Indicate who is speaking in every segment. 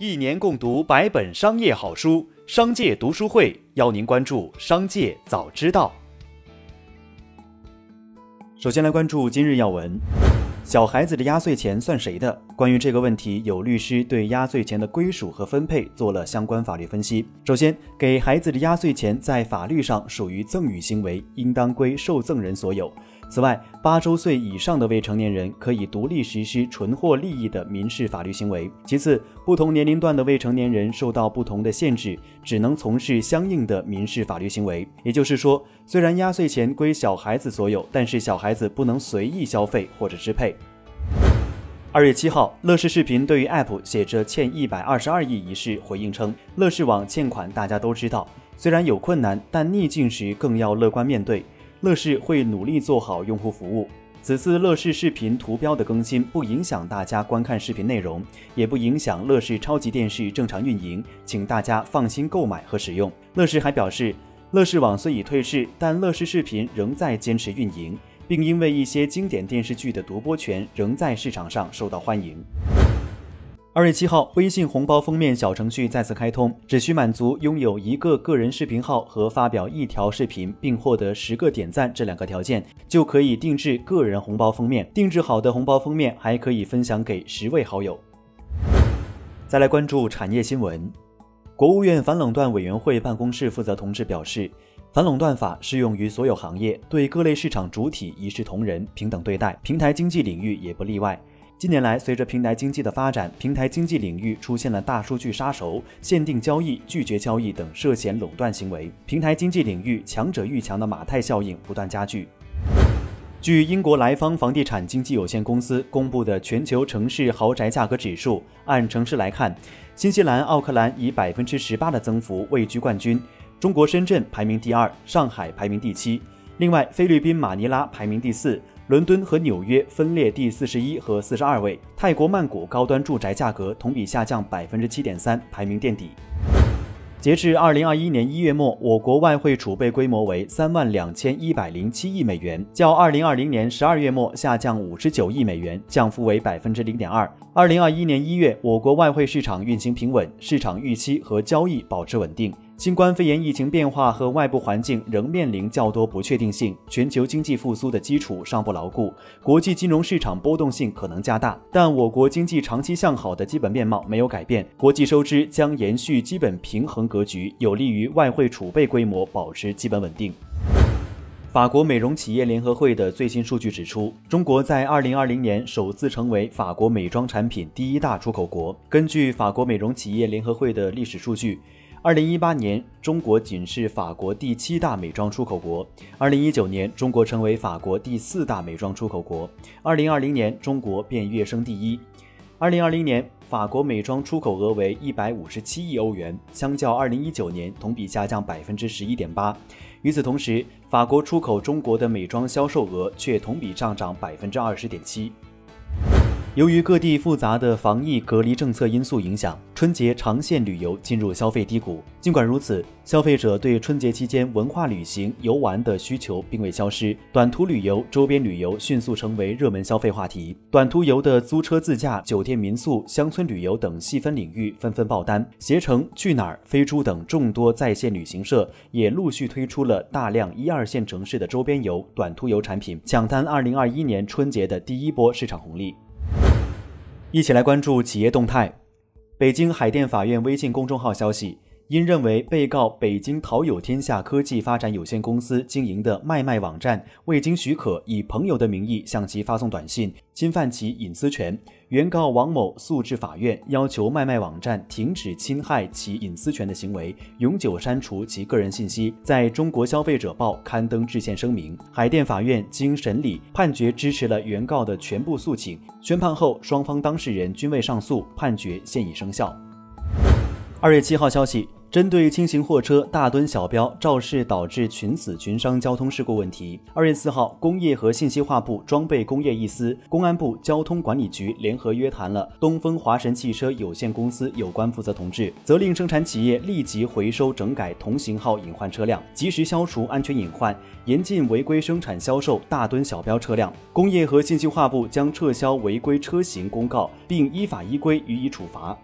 Speaker 1: 一年共读百本商业好书，商界读书会邀您关注商界早知道。首先来关注今日要闻：小孩子的压岁钱算谁的？关于这个问题，有律师对压岁钱的归属和分配做了相关法律分析。首先，给孩子的压岁钱在法律上属于赠与行为，应当归受赠人所有。此外，八周岁以上的未成年人可以独立实施纯获利益的民事法律行为。其次，不同年龄段的未成年人受到不同的限制，只能从事相应的民事法律行为。也就是说，虽然压岁钱归小孩子所有，但是小孩子不能随意消费或者支配。二月七号，乐视视频对于 App 写着欠一百二十二亿一事回应称，乐视网欠款大家都知道，虽然有困难，但逆境时更要乐观面对。乐视会努力做好用户服务。此次乐视视频图标的更新不影响大家观看视频内容，也不影响乐视超级电视正常运营，请大家放心购买和使用。乐视还表示，乐视网虽已退市，但乐视视频仍在坚持运营，并因为一些经典电视剧的独播权仍在市场上受到欢迎。二月七号，微信红包封面小程序再次开通，只需满足拥有一个个人视频号和发表一条视频，并获得十个点赞这两个条件，就可以定制个人红包封面。定制好的红包封面还可以分享给十位好友。再来关注产业新闻，国务院反垄断委员会办公室负责同志表示，反垄断法适用于所有行业，对各类市场主体一视同仁、平等对待，平台经济领域也不例外。近年来，随着平台经济的发展，平台经济领域出现了大数据杀熟、限定交易、拒绝交易等涉嫌垄断行为，平台经济领域强者愈强的马太效应不断加剧。据英国莱方房地产经纪有限公司公布的全球城市豪宅价格指数，按城市来看，新西兰奥克兰以百分之十八的增幅位居冠军，中国深圳排名第二，上海排名第七，另外菲律宾马尼拉排名第四。伦敦和纽约分列第四十一和四十二位。泰国曼谷高端住宅价格同比下降百分之七点三，排名垫底。截至二零二一年一月末，我国外汇储备规模为三万两千一百零七亿美元，较二零二零年十二月末下降五十九亿美元，降幅为百分之零点二。二零二一年一月，我国外汇市场运行平稳，市场预期和交易保持稳定。新冠肺炎疫情变化和外部环境仍面临较多不确定性，全球经济复苏的基础尚不牢固，国际金融市场波动性可能加大。但我国经济长期向好的基本面貌没有改变，国际收支将延续基本平衡格局，有利于外汇储备规模保持基本稳定。法国美容企业联合会的最新数据指出，中国在2020年首次成为法国美妆产品第一大出口国。根据法国美容企业联合会的历史数据。二零一八年，中国仅是法国第七大美妆出口国。二零一九年，中国成为法国第四大美妆出口国。二零二零年，中国便跃升第一。二零二零年，法国美妆出口额为一百五十七亿欧元，相较二零一九年同比下降百分之十一点八。与此同时，法国出口中国的美妆销售额却同比上涨百分之二十点七。由于各地复杂的防疫隔离政策因素影响，春节长线旅游进入消费低谷。尽管如此，消费者对春节期间文化旅行、游玩的需求并未消失，短途旅游、周边旅游迅速成为热门消费话题。短途游的租车自驾、酒店民宿、乡村旅游等细分领域纷纷爆单，携程、去哪儿、飞猪等众多在线旅行社也陆续推出了大量一二线城市的周边游、短途游产品，抢单2021年春节的第一波市场红利。一起来关注企业动态。北京海淀法院微信公众号消息。因认为被告北京淘友天下科技发展有限公司经营的卖卖网站未经许可，以朋友的名义向其发送短信，侵犯其隐私权，原告王某诉至法院，要求卖卖网站停止侵害其隐私权的行为，永久删除其个人信息，在中国消费者报刊登致歉声明。海淀法院经审理判决，支持了原告的全部诉请。宣判后，双方当事人均未上诉，判决现已生效。二月七号消息。针对轻型货车大吨小标肇事导致群死群伤交通事故问题，二月四号，工业和信息化部装备工业一司、公安部交通管理局联合约谈了东风华神汽车有限公司有关负责同志，责令生产企业立即回收整改同型号隐患车辆，及时消除安全隐患，严禁违规生产销售大吨小标车辆。工业和信息化部将撤销违规车型公告，并依法依规予以处罚。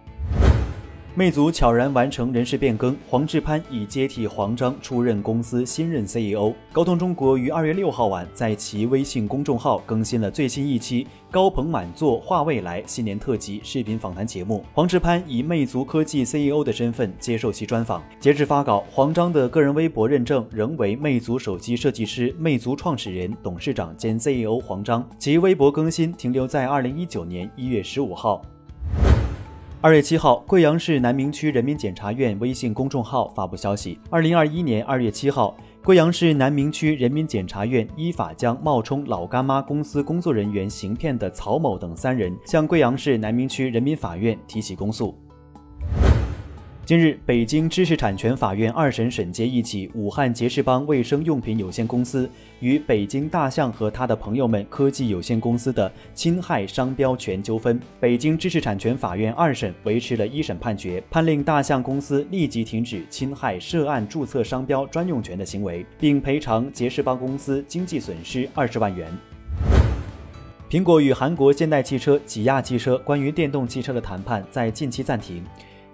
Speaker 1: 魅族悄然完成人事变更，黄志攀已接替黄章出任公司新任 CEO。高通中国于二月六号晚在其微信公众号更新了最新一期高朋满座话未来新年特辑视频访谈节目。黄志攀以魅族科技 CEO 的身份接受其专访。截至发稿，黄章的个人微博认证仍为魅族手机设计师、魅族创始人、董事长兼 CEO 黄章，其微博更新停留在二零一九年一月十五号。二月七号，贵阳市南明区人民检察院微信公众号发布消息：二零二一年二月七号，贵阳市南明区人民检察院依法将冒充老干妈公司工作人员行骗的曹某等三人向贵阳市南明区人民法院提起公诉。近日，北京知识产权法院二审审结一起武汉杰士邦卫生用品有限公司与北京大象和他的朋友们科技有限公司的侵害商标权纠纷。北京知识产权法院二审维持了一审判决，判令大象公司立即停止侵害涉案注册商标专用权的行为，并赔偿杰士邦公司经济损失二十万元。苹果与韩国现代汽车、起亚汽车关于电动汽车的谈判在近期暂停。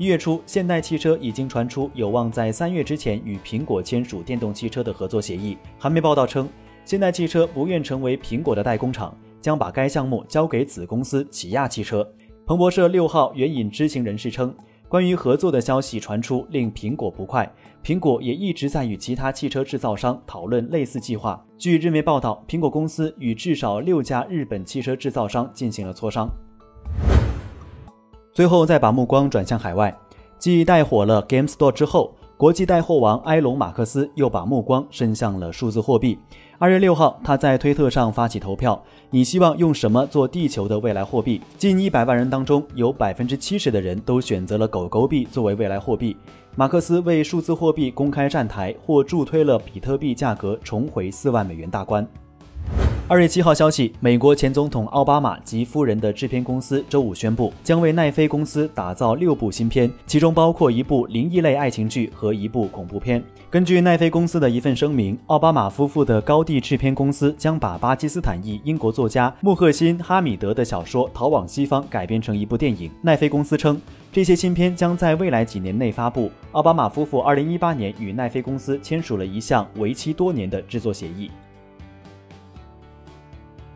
Speaker 1: 一月初，现代汽车已经传出有望在三月之前与苹果签署电动汽车的合作协议。韩媒报道称，现代汽车不愿成为苹果的代工厂，将把该项目交给子公司起亚汽车。彭博社六号援引知情人士称，关于合作的消息传出令苹果不快，苹果也一直在与其他汽车制造商讨论类似计划。据日媒报道，苹果公司与至少六家日本汽车制造商进行了磋商。最后再把目光转向海外，继带火了 Game Store 之后，国际带货王埃隆·马克思又把目光伸向了数字货币。二月六号，他在推特上发起投票：“你希望用什么做地球的未来货币？”近一百万人当中，有百分之七十的人都选择了狗狗币作为未来货币。马克思为数字货币公开站台，或助推了比特币价格重回四万美元大关。二月七号消息，美国前总统奥巴马及夫人的制片公司周五宣布，将为奈飞公司打造六部新片，其中包括一部灵异类爱情剧和一部恐怖片。根据奈飞公司的一份声明，奥巴马夫妇的高地制片公司将把巴基斯坦裔英国作家穆赫辛·哈米德的小说《逃往西方》改编成一部电影。奈飞公司称，这些新片将在未来几年内发布。奥巴马夫妇二零一八年与奈飞公司签署了一项为期多年的制作协议。